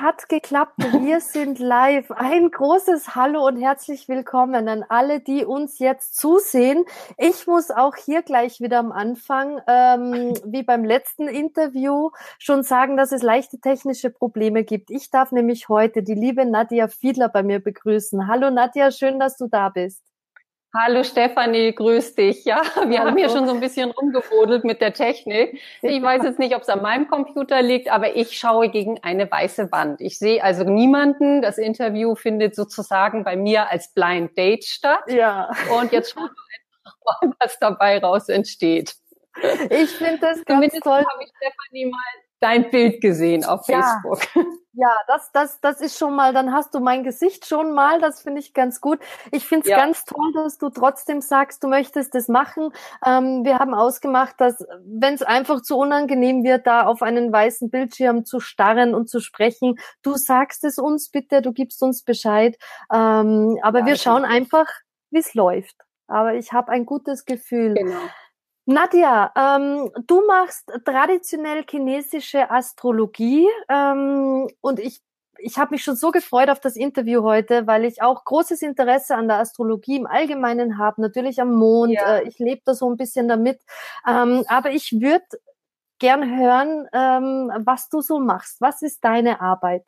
hat geklappt. Wir sind live. Ein großes Hallo und herzlich willkommen an alle, die uns jetzt zusehen. Ich muss auch hier gleich wieder am Anfang, ähm, wie beim letzten Interview, schon sagen, dass es leichte technische Probleme gibt. Ich darf nämlich heute die liebe Nadja Fiedler bei mir begrüßen. Hallo Nadja, schön, dass du da bist. Hallo Stefanie, grüß dich. Ja, wir Hallo. haben hier schon so ein bisschen rumgebodelt mit der Technik. Ich weiß jetzt nicht, ob es an meinem Computer liegt, aber ich schaue gegen eine weiße Wand. Ich sehe also niemanden. Das Interview findet sozusagen bei mir als Blind Date statt. Ja. Und jetzt schauen wir einfach mal, was dabei raus entsteht. Ich finde das ganz Zumindest toll. habe ich Stefanie mal dein Bild gesehen auf Facebook. Ja, ja, das, das, das ist schon mal, dann hast du mein Gesicht schon mal, das finde ich ganz gut. Ich finde es ja. ganz toll, dass du trotzdem sagst, du möchtest das machen. Ähm, wir haben ausgemacht, dass wenn es einfach zu unangenehm wird, da auf einen weißen Bildschirm zu starren und zu sprechen, du sagst es uns bitte, du gibst uns Bescheid. Ähm, aber ja, wir schauen einfach, wie es läuft. Aber ich habe ein gutes Gefühl. Genau. Nadja, ähm, du machst traditionell chinesische Astrologie ähm, und ich ich habe mich schon so gefreut auf das Interview heute, weil ich auch großes Interesse an der Astrologie im Allgemeinen habe, natürlich am Mond. Ja. Äh, ich lebe da so ein bisschen damit. Ähm, aber ich würde gern hören, ähm, was du so machst. Was ist deine Arbeit?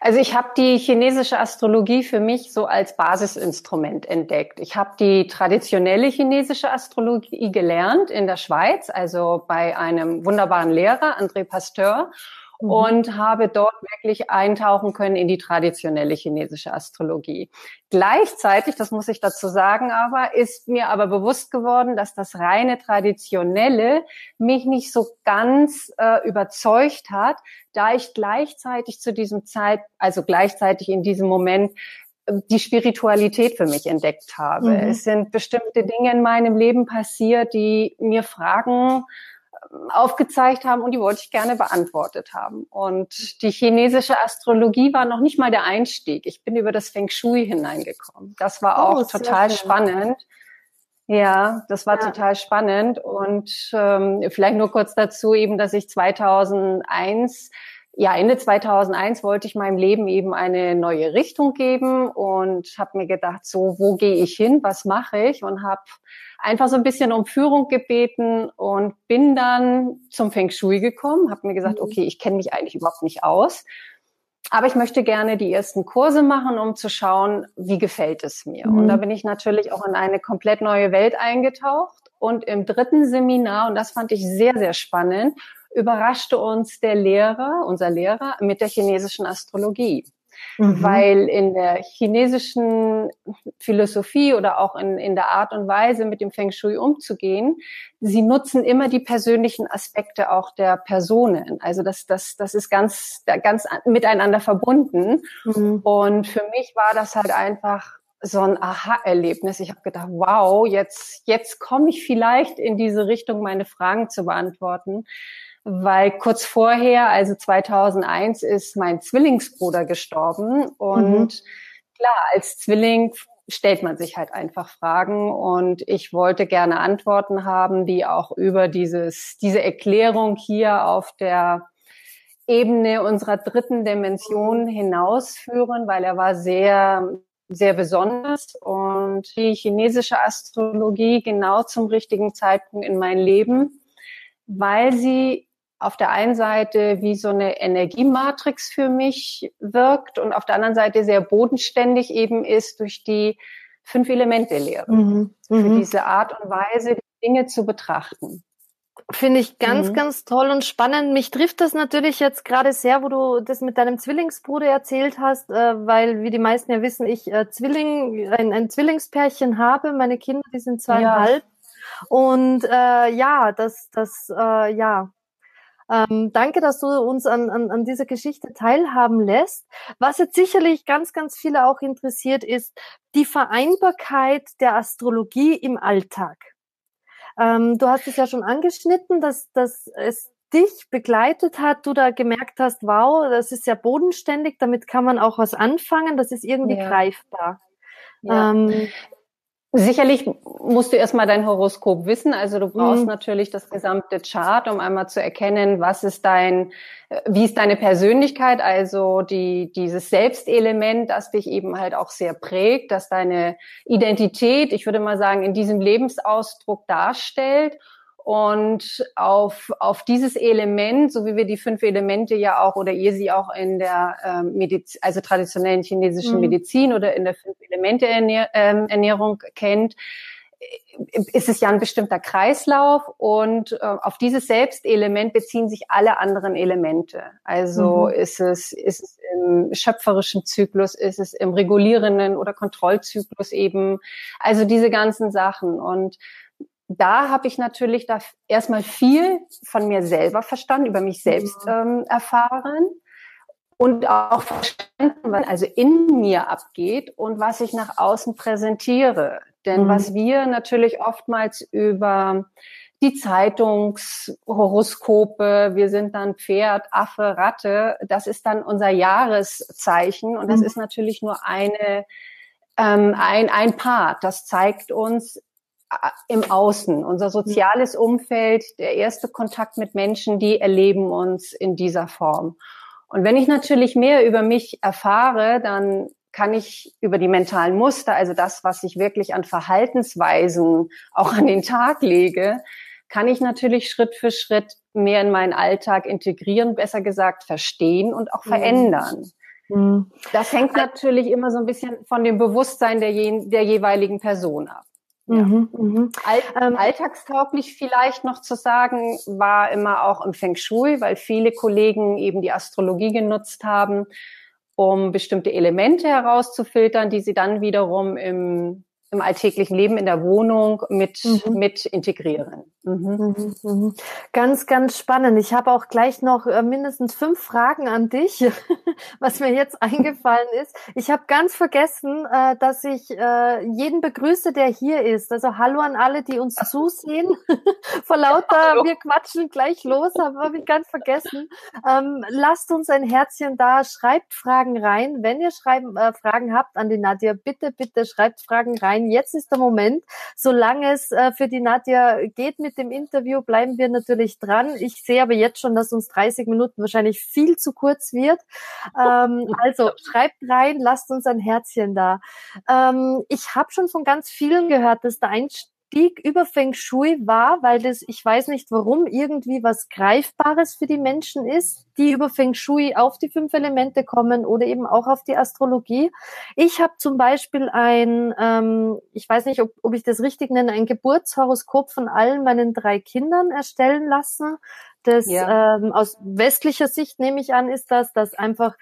Also ich habe die chinesische Astrologie für mich so als Basisinstrument entdeckt. Ich habe die traditionelle chinesische Astrologie gelernt in der Schweiz, also bei einem wunderbaren Lehrer, André Pasteur mhm. und habe dort wirklich eintauchen können in die traditionelle chinesische Astrologie. Gleichzeitig, das muss ich dazu sagen, aber ist mir aber bewusst geworden, dass das reine traditionelle mich nicht so ganz äh, überzeugt hat, da ich gleichzeitig zu diesem Zeit, also gleichzeitig in diesem Moment äh, die Spiritualität für mich entdeckt habe. Mhm. Es sind bestimmte Dinge in meinem Leben passiert, die mir Fragen aufgezeigt haben und die wollte ich gerne beantwortet haben. Und die chinesische Astrologie war noch nicht mal der Einstieg. Ich bin über das Feng Shui hineingekommen. Das war auch oh, total spannend. Ja, das war ja. total spannend. Und ähm, vielleicht nur kurz dazu eben, dass ich 2001 ja, Ende 2001 wollte ich meinem Leben eben eine neue Richtung geben und habe mir gedacht, so, wo gehe ich hin, was mache ich und habe einfach so ein bisschen um Führung gebeten und bin dann zum Feng Shui gekommen, habe mir gesagt, mhm. okay, ich kenne mich eigentlich überhaupt nicht aus, aber ich möchte gerne die ersten Kurse machen, um zu schauen, wie gefällt es mir. Mhm. Und da bin ich natürlich auch in eine komplett neue Welt eingetaucht. Und im dritten Seminar, und das fand ich sehr, sehr spannend, überraschte uns der Lehrer, unser Lehrer, mit der chinesischen Astrologie. Mhm. Weil in der chinesischen Philosophie oder auch in, in der Art und Weise, mit dem Feng Shui umzugehen, sie nutzen immer die persönlichen Aspekte auch der Personen. Also das, das, das ist ganz, ganz miteinander verbunden. Mhm. Und für mich war das halt einfach so ein Aha-Erlebnis. Ich habe gedacht, wow, jetzt, jetzt komme ich vielleicht in diese Richtung, meine Fragen zu beantworten weil kurz vorher, also 2001, ist mein Zwillingsbruder gestorben. Und mhm. klar, als Zwilling stellt man sich halt einfach Fragen. Und ich wollte gerne Antworten haben, die auch über dieses, diese Erklärung hier auf der Ebene unserer dritten Dimension hinausführen, weil er war sehr, sehr besonders. Und die chinesische Astrologie genau zum richtigen Zeitpunkt in mein Leben, weil sie auf der einen Seite wie so eine Energiematrix für mich wirkt und auf der anderen Seite sehr bodenständig eben ist durch die fünf Elemente Lehre. Mhm. Für mhm. diese Art und Weise, die Dinge zu betrachten. Finde ich ganz, mhm. ganz toll und spannend. Mich trifft das natürlich jetzt gerade sehr, wo du das mit deinem Zwillingsbruder erzählt hast, äh, weil, wie die meisten ja wissen, ich äh, Zwilling, ein, ein Zwillingspärchen habe. Meine Kinder, die sind zweieinhalb. Ja. Und äh, ja, das, das, äh, ja, ähm, danke, dass du uns an, an, an dieser Geschichte teilhaben lässt. Was jetzt sicherlich ganz, ganz viele auch interessiert, ist die Vereinbarkeit der Astrologie im Alltag. Ähm, du hast es ja schon angeschnitten, dass, dass es dich begleitet hat, du da gemerkt hast, wow, das ist ja bodenständig, damit kann man auch was anfangen, das ist irgendwie ja. greifbar. Ja. Ähm, Sicherlich musst du erstmal dein Horoskop wissen. Also du brauchst mhm. natürlich das gesamte Chart, um einmal zu erkennen, was ist dein, äh, wie ist deine Persönlichkeit, also die, dieses Selbstelement, das dich eben halt auch sehr prägt, das deine Identität, ich würde mal sagen, in diesem Lebensausdruck darstellt. Und auf, auf dieses Element, so wie wir die fünf Elemente ja auch oder ihr sie auch in der ähm, Mediz also traditionellen chinesischen mhm. Medizin oder in der fünf Elemente -Ernähr ähm, Ernährung kennt, äh, ist es ja ein bestimmter Kreislauf und äh, auf dieses Selbstelement beziehen sich alle anderen Elemente. Also mhm. ist es ist es im schöpferischen Zyklus, ist es im regulierenden oder Kontrollzyklus eben. Also diese ganzen Sachen und da habe ich natürlich da erstmal viel von mir selber verstanden, über mich selbst ähm, erfahren und auch verstanden, was also in mir abgeht und was ich nach außen präsentiere. Denn mhm. was wir natürlich oftmals über die Zeitungshoroskope, wir sind dann Pferd, Affe, Ratte, das ist dann unser Jahreszeichen und das mhm. ist natürlich nur eine ähm, ein, ein Part. Das zeigt uns, im Außen, unser soziales Umfeld, der erste Kontakt mit Menschen, die erleben uns in dieser Form. Und wenn ich natürlich mehr über mich erfahre, dann kann ich über die mentalen Muster, also das, was ich wirklich an Verhaltensweisen auch an den Tag lege, kann ich natürlich Schritt für Schritt mehr in meinen Alltag integrieren, besser gesagt verstehen und auch mhm. verändern. Mhm. Das hängt natürlich immer so ein bisschen von dem Bewusstsein der, je, der jeweiligen Person ab. Ja. Mhm, mhm. All, ähm, alltagstauglich vielleicht noch zu sagen, war immer auch im Feng Shui, weil viele Kollegen eben die Astrologie genutzt haben, um bestimmte Elemente herauszufiltern, die sie dann wiederum im im alltäglichen Leben in der Wohnung mit, mhm. mit integrieren. Mhm. Mhm, mhm. Ganz, ganz spannend. Ich habe auch gleich noch äh, mindestens fünf Fragen an dich, was mir jetzt eingefallen ist. Ich habe ganz vergessen, äh, dass ich äh, jeden begrüße, der hier ist. Also hallo an alle, die uns zusehen. Vor lauter, ja, wir quatschen gleich los, habe hab ich ganz vergessen. Ähm, lasst uns ein Herzchen da, schreibt Fragen rein. Wenn ihr schreiben, Fragen habt an die Nadja, bitte, bitte schreibt Fragen rein. Jetzt ist der Moment. Solange es für die Nadja geht mit dem Interview, bleiben wir natürlich dran. Ich sehe aber jetzt schon, dass uns 30 Minuten wahrscheinlich viel zu kurz wird. Ähm, also schreibt rein, lasst uns ein Herzchen da. Ähm, ich habe schon von ganz vielen gehört, dass der Einstieg Stieg über Feng Shui war, weil das, ich weiß nicht warum, irgendwie was Greifbares für die Menschen ist, die über Feng Shui auf die fünf Elemente kommen oder eben auch auf die Astrologie. Ich habe zum Beispiel ein, ähm, ich weiß nicht, ob, ob ich das richtig nenne, ein Geburtshoroskop von allen meinen drei Kindern erstellen lassen. Das ja. ähm, aus westlicher Sicht nehme ich an, ist das, dass einfach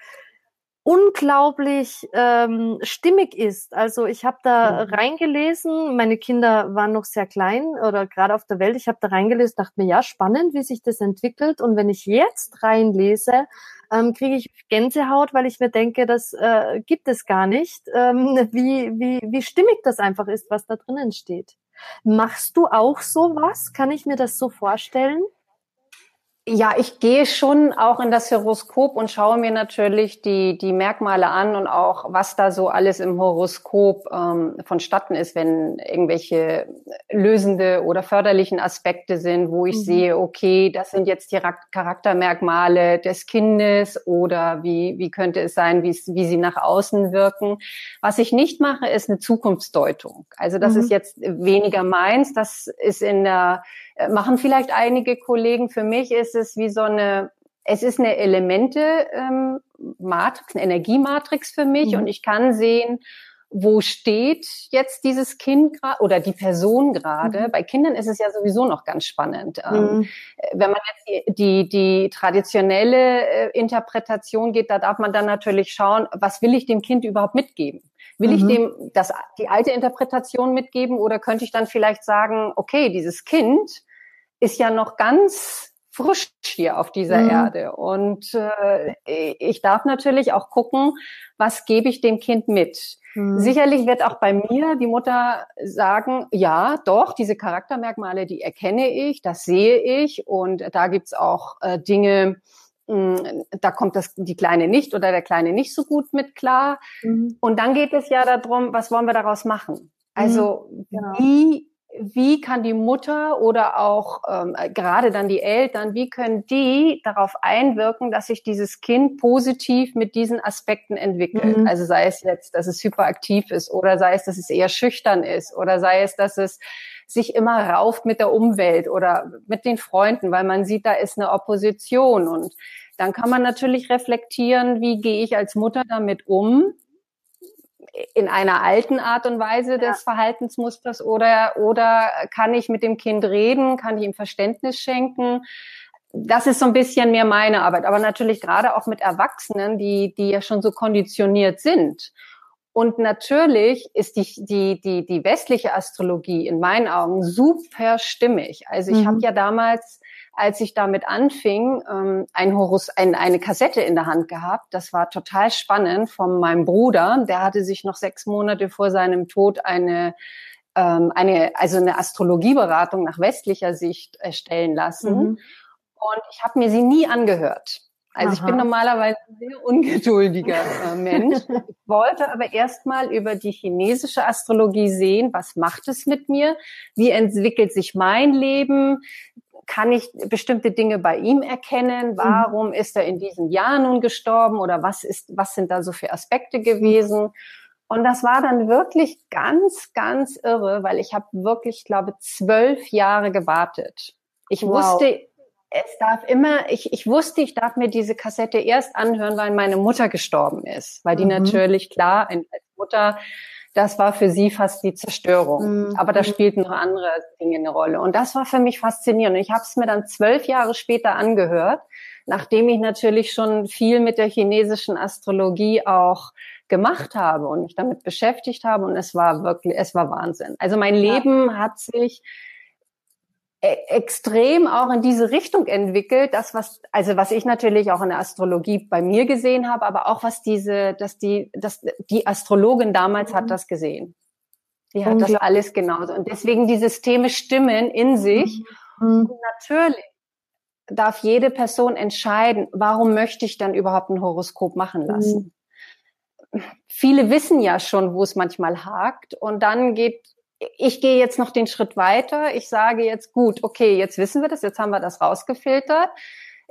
unglaublich ähm, stimmig ist. Also ich habe da mhm. reingelesen, meine Kinder waren noch sehr klein oder gerade auf der Welt, ich habe da reingelesen, dachte mir, ja, spannend, wie sich das entwickelt. Und wenn ich jetzt reinlese, ähm, kriege ich Gänsehaut, weil ich mir denke, das äh, gibt es gar nicht, ähm, wie, wie, wie stimmig das einfach ist, was da drinnen steht. Machst du auch sowas? Kann ich mir das so vorstellen? Ja, ich gehe schon auch in das Horoskop und schaue mir natürlich die, die Merkmale an und auch, was da so alles im Horoskop ähm, vonstatten ist, wenn irgendwelche lösende oder förderlichen Aspekte sind, wo ich mhm. sehe, okay, das sind jetzt die Charaktermerkmale des Kindes oder wie, wie könnte es sein, wie, wie sie nach außen wirken. Was ich nicht mache, ist eine Zukunftsdeutung. Also das mhm. ist jetzt weniger meins. Das ist in der äh, machen vielleicht einige Kollegen. Für mich ist es wie so eine, es ist eine Elemente ähm, Matrix, eine Energiematrix für mich mhm. und ich kann sehen, wo steht jetzt dieses Kind oder die Person gerade. Mhm. Bei Kindern ist es ja sowieso noch ganz spannend. Ähm, mhm. Wenn man jetzt die, die, die traditionelle äh, Interpretation geht, da darf man dann natürlich schauen, was will ich dem Kind überhaupt mitgeben? Will mhm. ich dem das, die alte Interpretation mitgeben oder könnte ich dann vielleicht sagen, okay, dieses Kind ist ja noch ganz frisch hier auf dieser mhm. Erde. Und äh, ich darf natürlich auch gucken, was gebe ich dem Kind mit. Mhm. Sicherlich wird auch bei mir die Mutter sagen, ja, doch, diese Charaktermerkmale, die erkenne ich, das sehe ich. Und da gibt's auch äh, Dinge, hm, da kommt das die Kleine nicht oder der Kleine nicht so gut mit klar. Mhm. Und dann geht es ja darum, was wollen wir daraus machen? Also mhm, genau. wie wie kann die Mutter oder auch ähm, gerade dann die Eltern, wie können die darauf einwirken, dass sich dieses Kind positiv mit diesen Aspekten entwickelt? Mhm. Also sei es jetzt, dass es hyperaktiv ist oder sei es, dass es eher schüchtern ist oder sei es, dass es sich immer rauft mit der Umwelt oder mit den Freunden, weil man sieht, da ist eine Opposition und dann kann man natürlich reflektieren, wie gehe ich als Mutter damit um? In einer alten Art und Weise des Verhaltensmusters oder, oder kann ich mit dem Kind reden, kann ich ihm Verständnis schenken? Das ist so ein bisschen mehr meine Arbeit, aber natürlich gerade auch mit Erwachsenen, die, die ja schon so konditioniert sind. Und natürlich ist die, die, die, die westliche Astrologie in meinen Augen super stimmig. Also ich mhm. habe ja damals als ich damit anfing, ähm, ein Horus, ein, eine Kassette in der Hand gehabt. Das war total spannend von meinem Bruder. Der hatte sich noch sechs Monate vor seinem Tod eine ähm, eine, also eine Astrologieberatung nach westlicher Sicht erstellen lassen. Mhm. Und ich habe mir sie nie angehört. Also Aha. ich bin normalerweise ein sehr ungeduldiger äh, Mensch. Ich wollte aber erstmal über die chinesische Astrologie sehen, was macht es mit mir? Wie entwickelt sich mein Leben? kann ich bestimmte Dinge bei ihm erkennen? Mhm. Warum mhm. ist er in diesem Jahr nun gestorben oder was ist, was sind da so für Aspekte gewesen? Und das war dann wirklich ganz, ganz irre, weil ich habe wirklich, glaube zwölf Jahre gewartet. Ich wow. wusste, es darf immer, ich, ich wusste, ich darf mir diese Kassette erst anhören, weil meine Mutter gestorben ist, weil die mhm. natürlich klar als Mutter das war für sie fast die Zerstörung. Mhm. Aber da spielten noch andere Dinge eine Rolle. Und das war für mich faszinierend. Und ich habe es mir dann zwölf Jahre später angehört, nachdem ich natürlich schon viel mit der chinesischen Astrologie auch gemacht habe und mich damit beschäftigt habe. Und es war wirklich, es war Wahnsinn. Also mein Leben ja. hat sich extrem auch in diese Richtung entwickelt, das was also was ich natürlich auch in der Astrologie bei mir gesehen habe, aber auch was diese, dass die, dass die Astrologin damals mhm. hat das gesehen. Die hat das alles genauso und deswegen die Systeme stimmen in sich. Mhm. Und natürlich darf jede Person entscheiden, warum möchte ich dann überhaupt ein Horoskop machen lassen. Mhm. Viele wissen ja schon, wo es manchmal hakt und dann geht ich gehe jetzt noch den Schritt weiter. Ich sage jetzt, gut, okay, jetzt wissen wir das, jetzt haben wir das rausgefiltert.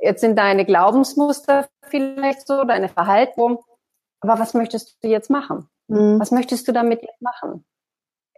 Jetzt sind deine Glaubensmuster vielleicht so, deine Verhalten. Aber was möchtest du jetzt machen? Mhm. Was möchtest du damit jetzt machen?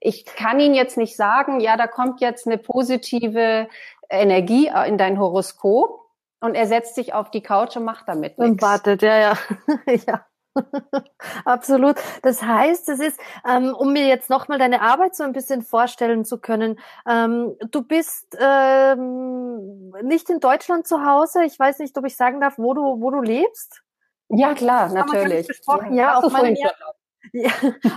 Ich kann Ihnen jetzt nicht sagen, ja, da kommt jetzt eine positive Energie in dein Horoskop und er setzt sich auf die Couch und macht damit nichts. Und wartet, ja, ja. ja. Absolut. Das heißt, es ist, ähm, um mir jetzt nochmal deine Arbeit so ein bisschen vorstellen zu können, ähm, du bist ähm, nicht in Deutschland zu Hause. Ich weiß nicht, ob ich sagen darf, wo du, wo du lebst. Ja, klar, natürlich. Ja, ja auf, meine, ja,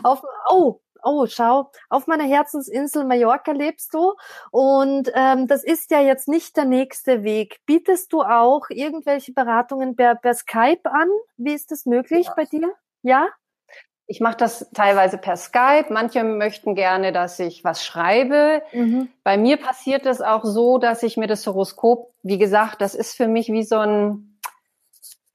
auf, oh, oh, schau, auf meiner Herzensinsel Mallorca lebst du und ähm, das ist ja jetzt nicht der nächste Weg. Bietest du auch irgendwelche Beratungen per, per Skype an? Wie ist das möglich ja. bei dir? Ja? Ich mache das teilweise per Skype. Manche möchten gerne, dass ich was schreibe. Mhm. Bei mir passiert es auch so, dass ich mir das Horoskop, wie gesagt, das ist für mich wie so ein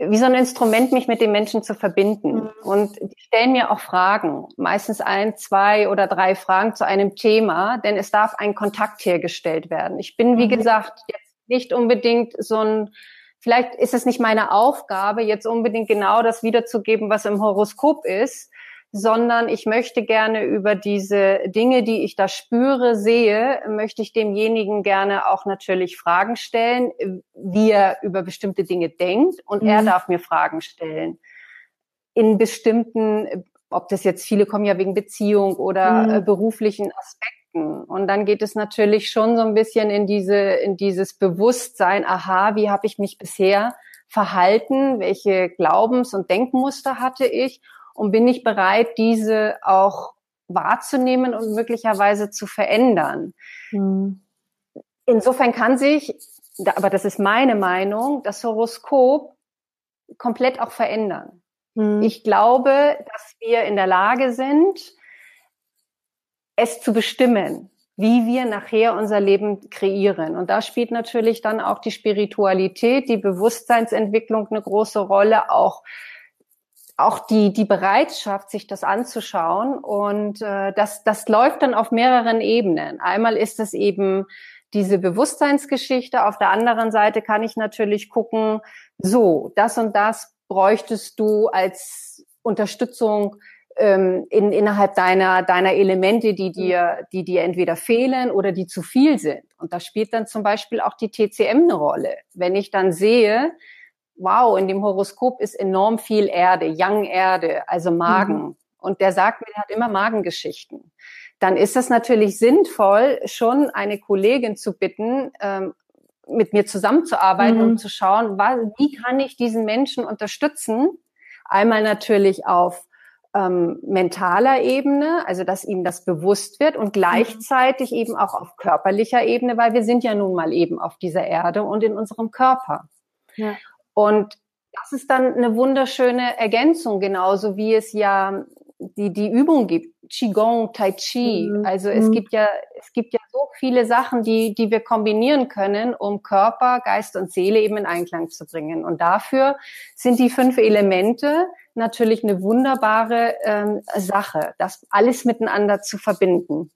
wie so ein Instrument, mich mit den Menschen zu verbinden. Mhm. Und die stellen mir auch Fragen, meistens ein, zwei oder drei Fragen zu einem Thema, denn es darf ein Kontakt hergestellt werden. Ich bin, wie mhm. gesagt, jetzt nicht unbedingt so ein, vielleicht ist es nicht meine Aufgabe, jetzt unbedingt genau das wiederzugeben, was im Horoskop ist, sondern ich möchte gerne über diese Dinge, die ich da spüre, sehe, möchte ich demjenigen gerne auch natürlich Fragen stellen, wie er über bestimmte Dinge denkt und mhm. er darf mir Fragen stellen. In bestimmten, ob das jetzt viele kommen ja wegen Beziehung oder mhm. Äh, beruflichen Aspekten. Und dann geht es natürlich schon so ein bisschen in diese, in dieses Bewusstsein, aha, wie habe ich mich bisher verhalten, welche Glaubens- und Denkmuster hatte ich und bin ich bereit, diese auch wahrzunehmen und möglicherweise zu verändern. Mhm. Insofern kann sich, aber das ist meine Meinung, das Horoskop komplett auch verändern. Mhm. Ich glaube, dass wir in der Lage sind, es zu bestimmen, wie wir nachher unser Leben kreieren. Und da spielt natürlich dann auch die Spiritualität, die Bewusstseinsentwicklung eine große Rolle, auch auch die, die Bereitschaft, sich das anzuschauen. Und äh, das, das läuft dann auf mehreren Ebenen. Einmal ist es eben diese Bewusstseinsgeschichte. Auf der anderen Seite kann ich natürlich gucken, so, das und das bräuchtest du als Unterstützung ähm, in, innerhalb deiner, deiner Elemente, die dir, die dir entweder fehlen oder die zu viel sind. Und da spielt dann zum Beispiel auch die TCM eine Rolle. Wenn ich dann sehe, wow, in dem Horoskop ist enorm viel Erde, Young Erde, also Magen. Mhm. Und der sagt mir, er hat immer Magengeschichten. Dann ist es natürlich sinnvoll, schon eine Kollegin zu bitten, ähm, mit mir zusammenzuarbeiten, mhm. um zu schauen, was, wie kann ich diesen Menschen unterstützen? Einmal natürlich auf ähm, mentaler Ebene, also dass ihm das bewusst wird und gleichzeitig mhm. eben auch auf körperlicher Ebene, weil wir sind ja nun mal eben auf dieser Erde und in unserem Körper. Ja. Und das ist dann eine wunderschöne Ergänzung, genauso wie es ja die, die Übung gibt, Qigong, Tai Chi. Mhm. Also es mhm. gibt ja, es gibt ja so viele Sachen, die, die wir kombinieren können, um Körper, Geist und Seele eben in Einklang zu bringen. Und dafür sind die fünf Elemente natürlich eine wunderbare ähm, Sache, das alles miteinander zu verbinden.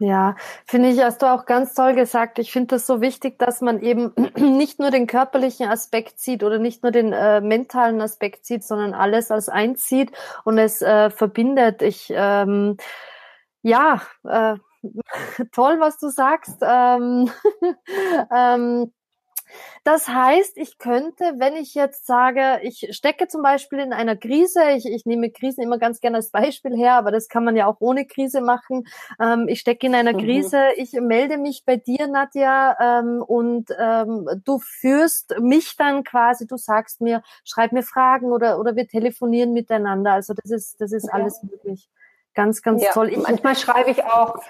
Ja, finde ich, hast du auch ganz toll gesagt. Ich finde das so wichtig, dass man eben nicht nur den körperlichen Aspekt sieht oder nicht nur den äh, mentalen Aspekt sieht, sondern alles als eins sieht und es äh, verbindet. Ich, ähm, ja, äh, toll, was du sagst. Ähm, ähm, das heißt, ich könnte, wenn ich jetzt sage, ich stecke zum Beispiel in einer Krise, ich, ich nehme Krisen immer ganz gerne als Beispiel her, aber das kann man ja auch ohne Krise machen. Ähm, ich stecke in einer mhm. Krise, ich melde mich bei dir, Nadja, ähm, und ähm, du führst mich dann quasi, du sagst mir, schreib mir Fragen oder, oder wir telefonieren miteinander. Also das ist, das ist ja. alles möglich. Ganz, ganz ja. toll. Ich, Manchmal schreibe ich auch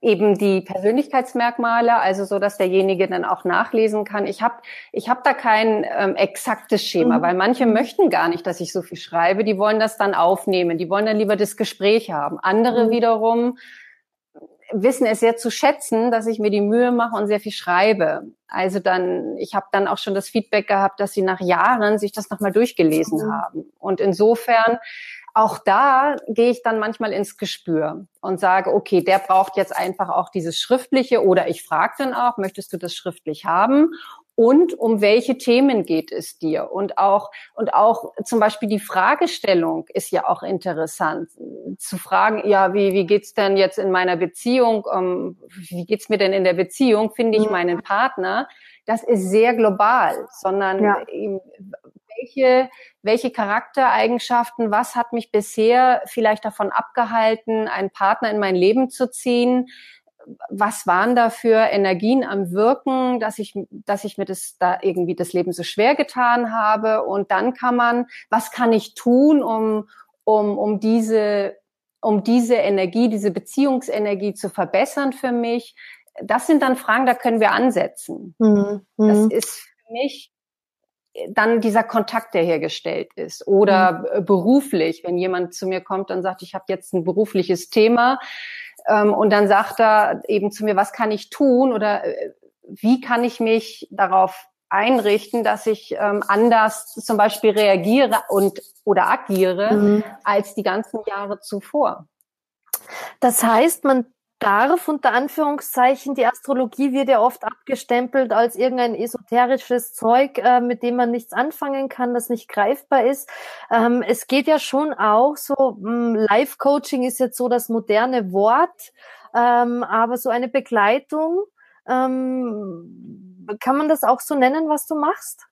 eben die Persönlichkeitsmerkmale, also so, dass derjenige dann auch nachlesen kann. Ich habe ich hab da kein ähm, exaktes Schema, mhm. weil manche möchten gar nicht, dass ich so viel schreibe. Die wollen das dann aufnehmen, die wollen dann lieber das Gespräch haben. Andere mhm. wiederum wissen es sehr zu schätzen, dass ich mir die Mühe mache und sehr viel schreibe. Also dann, ich habe dann auch schon das Feedback gehabt, dass sie nach Jahren sich das nochmal durchgelesen mhm. haben. Und insofern auch da gehe ich dann manchmal ins Gespür und sage, okay, der braucht jetzt einfach auch dieses Schriftliche oder ich frage dann auch, möchtest du das schriftlich haben? Und um welche Themen geht es dir? Und auch, und auch zum Beispiel die Fragestellung ist ja auch interessant. Zu fragen, ja, wie, wie geht's denn jetzt in meiner Beziehung? Um, ähm, wie geht's mir denn in der Beziehung? Finde ich meinen Partner? Das ist sehr global, sondern ja welche, welche Charaktereigenschaften, was hat mich bisher vielleicht davon abgehalten, einen Partner in mein Leben zu ziehen? Was waren da für Energien am Wirken, dass ich, dass ich mir das da irgendwie das Leben so schwer getan habe? Und dann kann man, was kann ich tun, um, um, um diese, um diese Energie, diese Beziehungsenergie zu verbessern für mich? Das sind dann Fragen, da können wir ansetzen. Mhm. Das mhm. ist für mich dann dieser Kontakt, der hergestellt ist. Oder mhm. beruflich, wenn jemand zu mir kommt und sagt, ich habe jetzt ein berufliches Thema ähm, und dann sagt er eben zu mir, was kann ich tun oder äh, wie kann ich mich darauf einrichten, dass ich ähm, anders zum Beispiel reagiere und oder agiere mhm. als die ganzen Jahre zuvor. Das heißt, man darf, unter Anführungszeichen, die Astrologie wird ja oft abgestempelt als irgendein esoterisches Zeug, äh, mit dem man nichts anfangen kann, das nicht greifbar ist. Ähm, es geht ja schon auch so, hm, Life-Coaching ist jetzt so das moderne Wort, ähm, aber so eine Begleitung, ähm, kann man das auch so nennen, was du machst?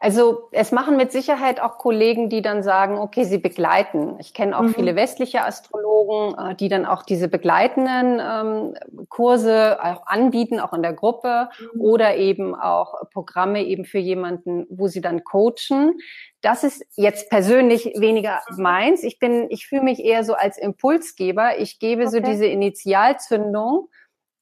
Also es machen mit Sicherheit auch Kollegen, die dann sagen, okay, sie begleiten. Ich kenne auch mhm. viele westliche Astrologen, äh, die dann auch diese begleitenden ähm, Kurse auch anbieten, auch in der Gruppe mhm. oder eben auch Programme eben für jemanden, wo sie dann coachen. Das ist jetzt persönlich weniger meins. Ich bin, ich fühle mich eher so als Impulsgeber. Ich gebe okay. so diese Initialzündung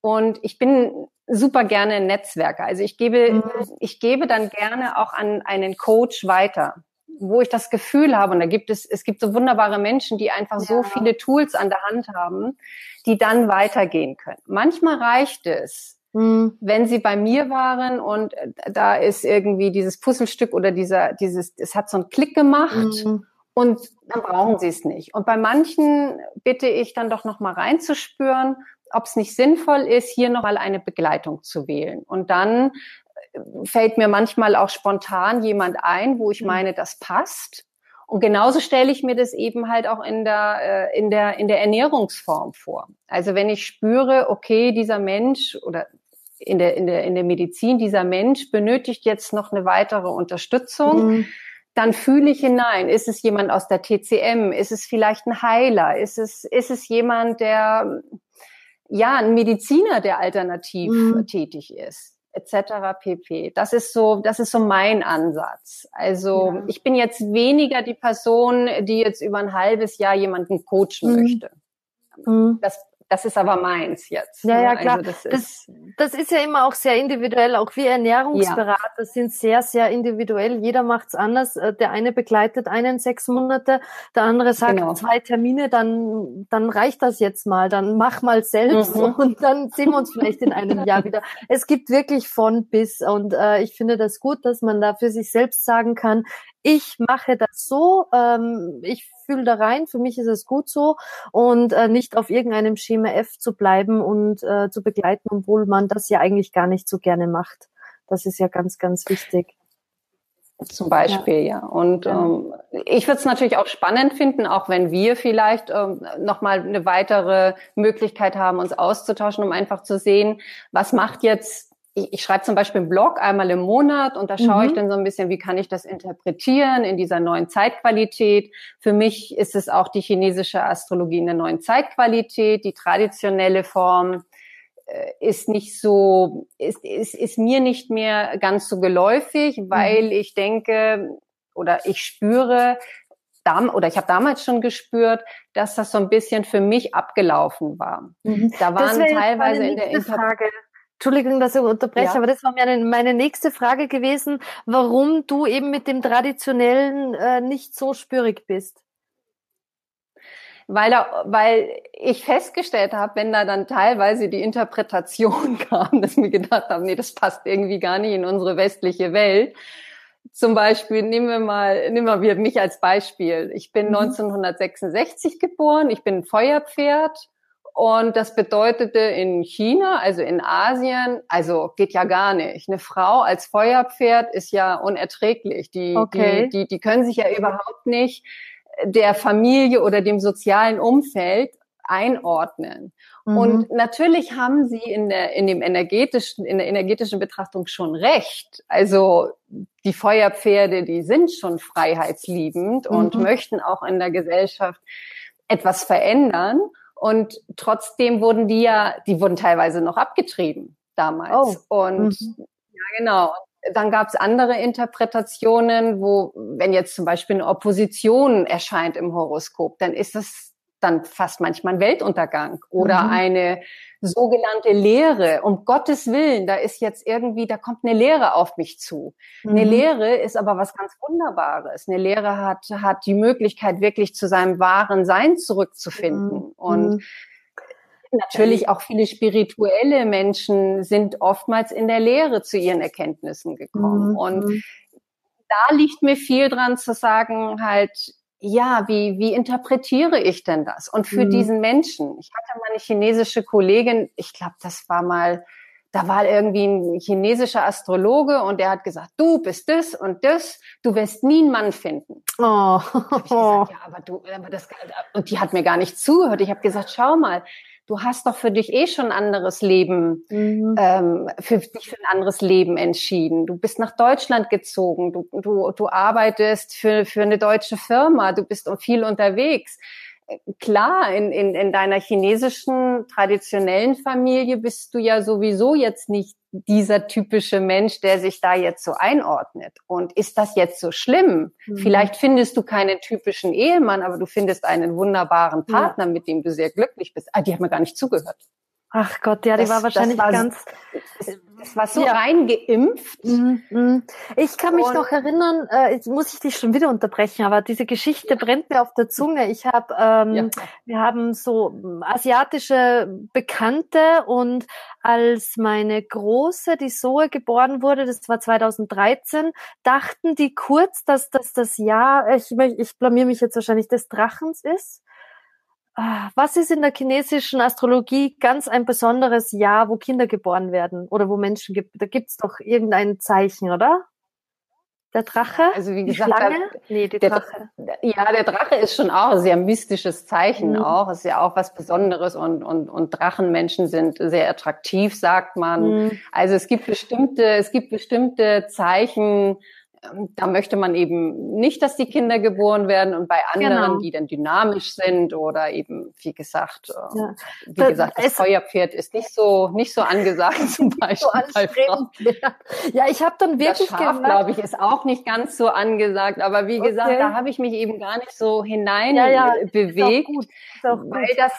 und ich bin super gerne Netzwerker. Also ich gebe, mhm. ich gebe dann gerne auch an einen Coach weiter, wo ich das Gefühl habe, und da gibt es, es gibt so wunderbare Menschen, die einfach ja. so viele Tools an der Hand haben, die dann weitergehen können. Manchmal reicht es, mhm. wenn sie bei mir waren und da ist irgendwie dieses Puzzlestück oder dieser, dieses, es hat so einen Klick gemacht. Mhm. Und dann brauchen sie es nicht. Und bei manchen bitte ich dann doch noch mal reinzuspüren, ob es nicht sinnvoll ist, hier noch mal eine Begleitung zu wählen. Und dann äh, fällt mir manchmal auch spontan jemand ein, wo ich mhm. meine, das passt. Und genauso stelle ich mir das eben halt auch in der, äh, in der, in der Ernährungsform vor. Also wenn ich spüre, okay, dieser Mensch oder in der, in der, in der Medizin, dieser Mensch benötigt jetzt noch eine weitere Unterstützung, mhm. Dann fühle ich hinein. Ist es jemand aus der TCM? Ist es vielleicht ein Heiler? Ist es, ist es jemand, der, ja, ein Mediziner, der alternativ mhm. tätig ist? etc. pp. Das ist so, das ist so mein Ansatz. Also ja. ich bin jetzt weniger die Person, die jetzt über ein halbes Jahr jemanden coachen mhm. möchte. Mhm. Das das ist aber meins jetzt. Ja, ja, ne? klar. Also das, ist, das, das, ist ja immer auch sehr individuell. Auch wir Ernährungsberater ja. sind sehr, sehr individuell. Jeder macht's anders. Äh, der eine begleitet einen sechs Monate, der andere sagt genau. zwei Termine, dann, dann reicht das jetzt mal. Dann mach mal selbst mhm. und dann sehen wir uns vielleicht in einem Jahr wieder. Es gibt wirklich von bis und äh, ich finde das gut, dass man da für sich selbst sagen kann, ich mache das so, ähm, ich fühle da rein, für mich ist es gut so und äh, nicht auf irgendeinem Schema F zu bleiben und äh, zu begleiten, obwohl man das ja eigentlich gar nicht so gerne macht. Das ist ja ganz, ganz wichtig. Zum Beispiel, ja. ja. Und ja. Ähm, ich würde es natürlich auch spannend finden, auch wenn wir vielleicht ähm, nochmal eine weitere Möglichkeit haben, uns auszutauschen, um einfach zu sehen, was macht jetzt ich, ich schreibe zum Beispiel einen Blog einmal im Monat und da schaue mhm. ich dann so ein bisschen, wie kann ich das interpretieren in dieser neuen Zeitqualität. Für mich ist es auch die chinesische Astrologie in der neuen Zeitqualität, die traditionelle Form äh, ist nicht so, ist, ist, ist mir nicht mehr ganz so geläufig, weil mhm. ich denke oder ich spüre, oder ich habe damals schon gespürt, dass das so ein bisschen für mich abgelaufen war. Mhm. Da waren teilweise in der Interpretation Entschuldigung, dass ich unterbreche, ja. aber das war meine, meine nächste Frage gewesen, warum du eben mit dem Traditionellen äh, nicht so spürig bist. Weil, da, weil ich festgestellt habe, wenn da dann teilweise die Interpretation kam, dass mir gedacht habe, nee, das passt irgendwie gar nicht in unsere westliche Welt. Zum Beispiel, nehmen wir mal, nehmen wir mich als Beispiel. Ich bin mhm. 1966 geboren, ich bin Feuerpferd und das bedeutete in China, also in Asien, also geht ja gar nicht. Eine Frau als Feuerpferd ist ja unerträglich. Die, okay. die, die, die können sich ja überhaupt nicht der Familie oder dem sozialen Umfeld einordnen. Mhm. Und natürlich haben sie in der, in dem energetischen, in der energetischen Betrachtung schon recht. Also, die Feuerpferde, die sind schon freiheitsliebend mhm. und möchten auch in der Gesellschaft etwas verändern. Und trotzdem wurden die ja, die wurden teilweise noch abgetrieben damals. Oh. Und mhm. ja, genau. Dann gab es andere Interpretationen, wo, wenn jetzt zum Beispiel eine Opposition erscheint im Horoskop, dann ist das dann fast manchmal ein Weltuntergang oder mhm. eine sogenannte Lehre. Um Gottes Willen, da ist jetzt irgendwie, da kommt eine Lehre auf mich zu. Mhm. Eine Lehre ist aber was ganz Wunderbares. Eine Lehre hat, hat die Möglichkeit, wirklich zu seinem wahren Sein zurückzufinden. Mhm. Und mhm. natürlich auch viele spirituelle Menschen sind oftmals in der Lehre zu ihren Erkenntnissen gekommen. Mhm. Und mhm. da liegt mir viel dran zu sagen, halt, ja, wie, wie interpretiere ich denn das? Und für mhm. diesen Menschen, ich hatte mal eine chinesische Kollegin, ich glaube, das war mal, da war irgendwie ein chinesischer Astrologe und der hat gesagt, du bist das und das, du wirst nie einen Mann finden. Oh. Hab ich gesagt, ja, aber du, aber das, und die hat mir gar nicht zugehört. Ich habe gesagt, schau mal, du hast doch für dich eh schon ein anderes Leben, mhm. ähm, für dich für ein anderes Leben entschieden. Du bist nach Deutschland gezogen, du, du, du arbeitest für, für eine deutsche Firma, du bist viel unterwegs klar, in, in, in deiner chinesischen traditionellen Familie bist du ja sowieso jetzt nicht dieser typische Mensch, der sich da jetzt so einordnet. Und ist das jetzt so schlimm? Mhm. Vielleicht findest du keinen typischen Ehemann, aber du findest einen wunderbaren Partner, ja. mit dem du sehr glücklich bist. Ah, die hat mir gar nicht zugehört. Ach Gott, ja, die das, war wahrscheinlich war, ganz. Das war so ja. reingeimpft. Mhm, mhm. Ich kann mich und noch erinnern, äh, jetzt muss ich dich schon wieder unterbrechen, aber diese Geschichte brennt mir auf der Zunge. Ich habe, ähm, ja. wir haben so ähm, asiatische Bekannte und als meine Große, die Zoe, geboren wurde, das war 2013, dachten die kurz, dass das das Jahr, ich, ich blamier mich jetzt wahrscheinlich, des Drachens ist. Ah, was ist in der chinesischen Astrologie ganz ein besonderes Jahr, wo Kinder geboren werden oder wo Menschen gibt? Da gibt's doch irgendein Zeichen, oder? Der Drache? Also wie gesagt, die Schlange? Der, nee, die Drache. ja, der Drache ist schon auch ein sehr mystisches Zeichen mhm. auch. Ist ja auch was Besonderes und, und, und Drachenmenschen sind sehr attraktiv, sagt man. Mhm. Also es gibt bestimmte, es gibt bestimmte Zeichen, da möchte man eben nicht, dass die Kinder geboren werden und bei anderen, genau. die dann dynamisch sind oder eben, wie gesagt, äh, ja. wie das, gesagt, das Feuerpferd ist nicht so nicht so angesagt zum Beispiel so bei. Ja, ich habe dann wirklich das Schaf, glaube ich, ist auch nicht ganz so angesagt, aber wie okay. gesagt, da habe ich mich eben gar nicht so hinein ja, ja. bewegt, weil das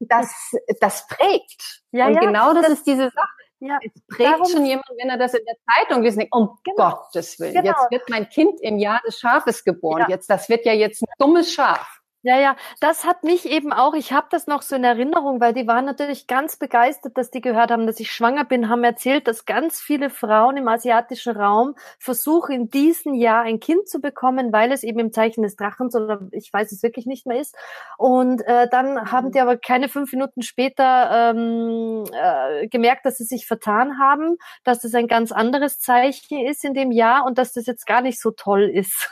das das prägt. Ja, und genau das, das ist diese Sache. Ja, es prägt darum, schon jemand, wenn er das in der Zeitung liest, um genau, Gottes Willen, genau. jetzt wird mein Kind im Jahr des Schafes geboren. Ja. Jetzt, das wird ja jetzt ein dummes Schaf. Ja, ja, das hat mich eben auch, ich habe das noch so in Erinnerung, weil die waren natürlich ganz begeistert, dass die gehört haben, dass ich schwanger bin, haben erzählt, dass ganz viele Frauen im asiatischen Raum versuchen, in diesem Jahr ein Kind zu bekommen, weil es eben im Zeichen des Drachens oder ich weiß es wirklich nicht mehr ist. Und äh, dann haben die aber keine fünf Minuten später ähm, äh, gemerkt, dass sie sich vertan haben, dass das ein ganz anderes Zeichen ist in dem Jahr und dass das jetzt gar nicht so toll ist.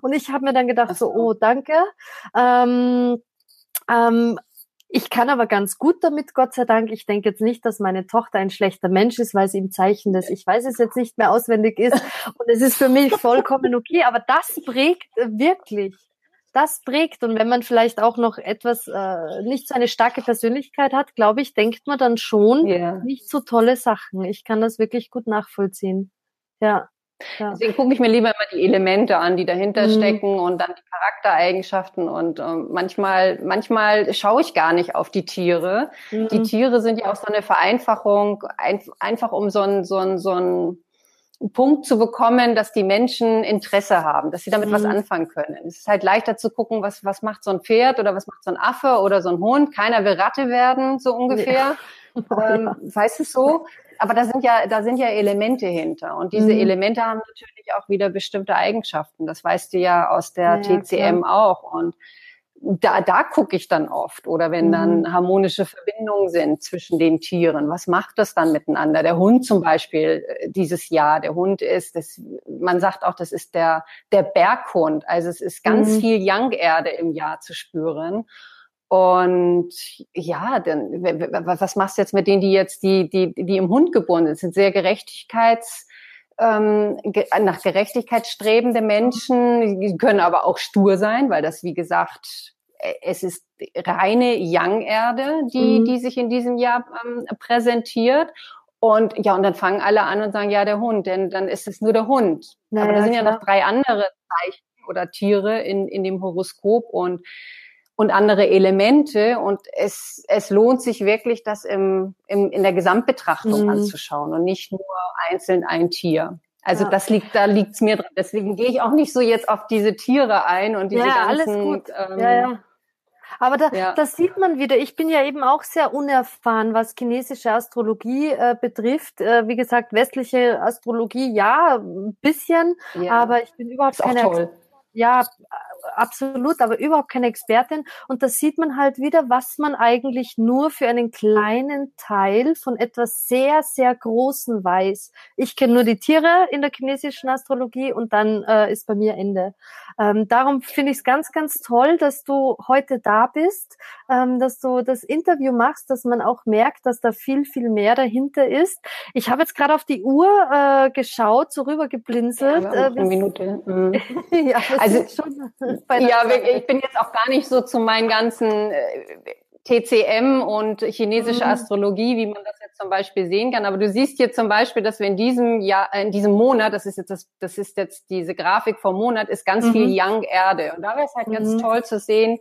Und ich habe mir dann gedacht, so, oh, danke. Ähm, ähm, ich kann aber ganz gut damit, Gott sei Dank. Ich denke jetzt nicht, dass meine Tochter ein schlechter Mensch ist, weil sie im Zeichen des, ich weiß es jetzt nicht mehr auswendig ist. Und es ist für mich vollkommen okay. Aber das prägt wirklich. Das prägt. Und wenn man vielleicht auch noch etwas, äh, nicht so eine starke Persönlichkeit hat, glaube ich, denkt man dann schon yeah. nicht so tolle Sachen. Ich kann das wirklich gut nachvollziehen. Ja. Ja. Deswegen gucke ich mir lieber immer die Elemente an, die dahinter mhm. stecken und dann die Charaktereigenschaften. Und ähm, manchmal, manchmal schaue ich gar nicht auf die Tiere. Mhm. Die Tiere sind ja auch so eine Vereinfachung, ein, einfach um so ein, so ein, so ein Punkt zu bekommen, dass die Menschen Interesse haben, dass sie damit mhm. was anfangen können. Es ist halt leichter zu gucken, was, was macht so ein Pferd oder was macht so ein Affe oder so ein Hund. Keiner will Ratte werden, so ungefähr. Ja. Ähm, ja. Weißt du so? aber da sind ja, da sind ja Elemente hinter. Und diese mhm. Elemente haben natürlich auch wieder bestimmte Eigenschaften. Das weißt du ja aus der ja, TCM klar. auch. Und da, da gucke ich dann oft. Oder wenn mhm. dann harmonische Verbindungen sind zwischen den Tieren. Was macht das dann miteinander? Der Hund zum Beispiel äh, dieses Jahr. Der Hund ist, das, man sagt auch, das ist der, der Berghund. Also es ist ganz mhm. viel Young-Erde im Jahr zu spüren. Und ja, dann, was machst du jetzt mit denen, die jetzt, die, die, die im Hund geboren sind? Das sind sehr gerechtigkeits, ähm, nach Gerechtigkeit strebende Menschen, die können aber auch stur sein, weil das, wie gesagt, äh, es ist reine Young-Erde, die, mhm. die sich in diesem Jahr ähm, präsentiert. Und ja, und dann fangen alle an und sagen, ja, der Hund, denn dann ist es nur der Hund. Naja, aber da sind klar. ja noch drei andere Zeichen oder Tiere in, in dem Horoskop und und andere Elemente. Und es, es lohnt sich wirklich, das im, im, in der Gesamtbetrachtung mhm. anzuschauen und nicht nur einzeln ein Tier. Also ja. das liegt, da liegt's mir dran. Deswegen gehe ich auch nicht so jetzt auf diese Tiere ein und diese ja, ganzen. Alles gut. Ähm, ja, ja. Aber da, ja. das sieht man wieder. Ich bin ja eben auch sehr unerfahren, was chinesische Astrologie äh, betrifft. Äh, wie gesagt, westliche Astrologie, ja, ein bisschen, ja. aber ich bin überhaupt keine ja, absolut, aber überhaupt keine Expertin. Und da sieht man halt wieder, was man eigentlich nur für einen kleinen Teil von etwas sehr, sehr Großen weiß. Ich kenne nur die Tiere in der chinesischen Astrologie und dann äh, ist bei mir Ende. Ähm, darum finde ich es ganz, ganz toll, dass du heute da bist, ähm, dass du das Interview machst, dass man auch merkt, dass da viel, viel mehr dahinter ist. Ich habe jetzt gerade auf die Uhr äh, geschaut, so rübergeblinzelt. Ja, äh, eine Minute. Mhm. ja, also schon ja, ich bin jetzt auch gar nicht so zu meinen ganzen äh, TCM und chinesische mhm. Astrologie, wie man das jetzt zum Beispiel sehen kann. Aber du siehst hier zum Beispiel, dass wir in diesem Jahr, äh, in diesem Monat, das ist jetzt das, das ist jetzt diese Grafik vom Monat, ist ganz mhm. viel Young Erde. Und da wäre es halt mhm. ganz toll zu sehen,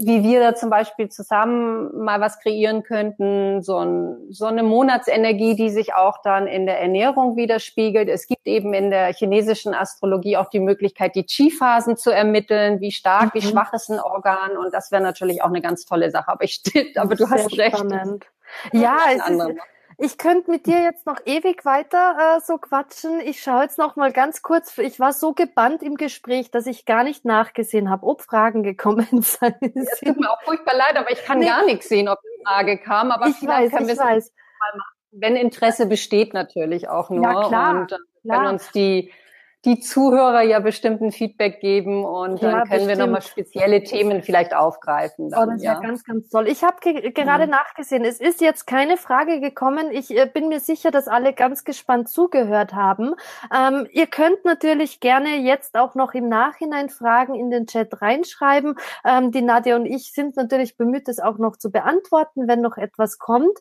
wie wir da zum Beispiel zusammen mal was kreieren könnten, so, ein, so eine Monatsenergie, die sich auch dann in der Ernährung widerspiegelt. Es gibt eben in der chinesischen Astrologie auch die Möglichkeit, die Qi-Phasen zu ermitteln, wie stark, mhm. wie schwach ist ein Organ und das wäre natürlich auch eine ganz tolle Sache. Aber ich, aber du hast recht. Spannend. Ja, es ist, ich könnte mit dir jetzt noch ewig weiter äh, so quatschen. Ich schaue jetzt noch mal ganz kurz. Ich war so gebannt im Gespräch, dass ich gar nicht nachgesehen habe, ob Fragen gekommen sind. Es tut mir auch furchtbar leid, aber ich kann nee. gar nichts sehen, ob eine Frage kam. Aber ich weiß, können ich weiß. Mal machen. Wenn Interesse besteht natürlich auch nur. Ja, klar, und äh, wenn uns die die Zuhörer ja bestimmt ein Feedback geben und ja, dann können bestimmt. wir nochmal spezielle Themen vielleicht aufgreifen. Dann, oh, das ja. wäre ganz, ganz toll. Ich habe ge gerade mhm. nachgesehen, es ist jetzt keine Frage gekommen. Ich äh, bin mir sicher, dass alle ganz gespannt zugehört haben. Ähm, ihr könnt natürlich gerne jetzt auch noch im Nachhinein Fragen in den Chat reinschreiben. Ähm, die Nadja und ich sind natürlich bemüht, das auch noch zu beantworten, wenn noch etwas kommt.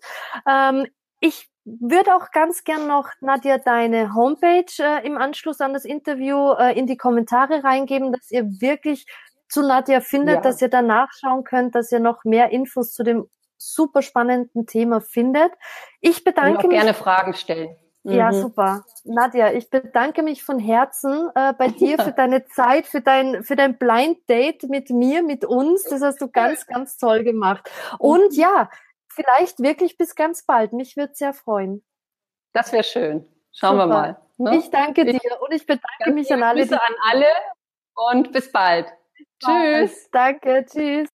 Ähm, ich würde auch ganz gern noch, Nadja, deine Homepage äh, im Anschluss an das Interview äh, in die Kommentare reingeben, dass ihr wirklich zu Nadja findet, ja. dass ihr da nachschauen könnt, dass ihr noch mehr Infos zu dem super spannenden Thema findet. Ich bedanke Und mich. gerne Fragen stellen. Ja, mhm. super. Nadja, ich bedanke mich von Herzen äh, bei dir für deine Zeit, für dein, für dein Blind Date mit mir, mit uns. Das hast du ganz, ganz toll gemacht. Und ja, vielleicht wirklich bis ganz bald. Mich würde sehr freuen. Das wäre schön. Schauen Super. wir mal. Ne? Ich danke dir und ich bedanke mich an alle. Grüße an alle und bis bald. Bis Tschüss. Bald. Danke. Tschüss.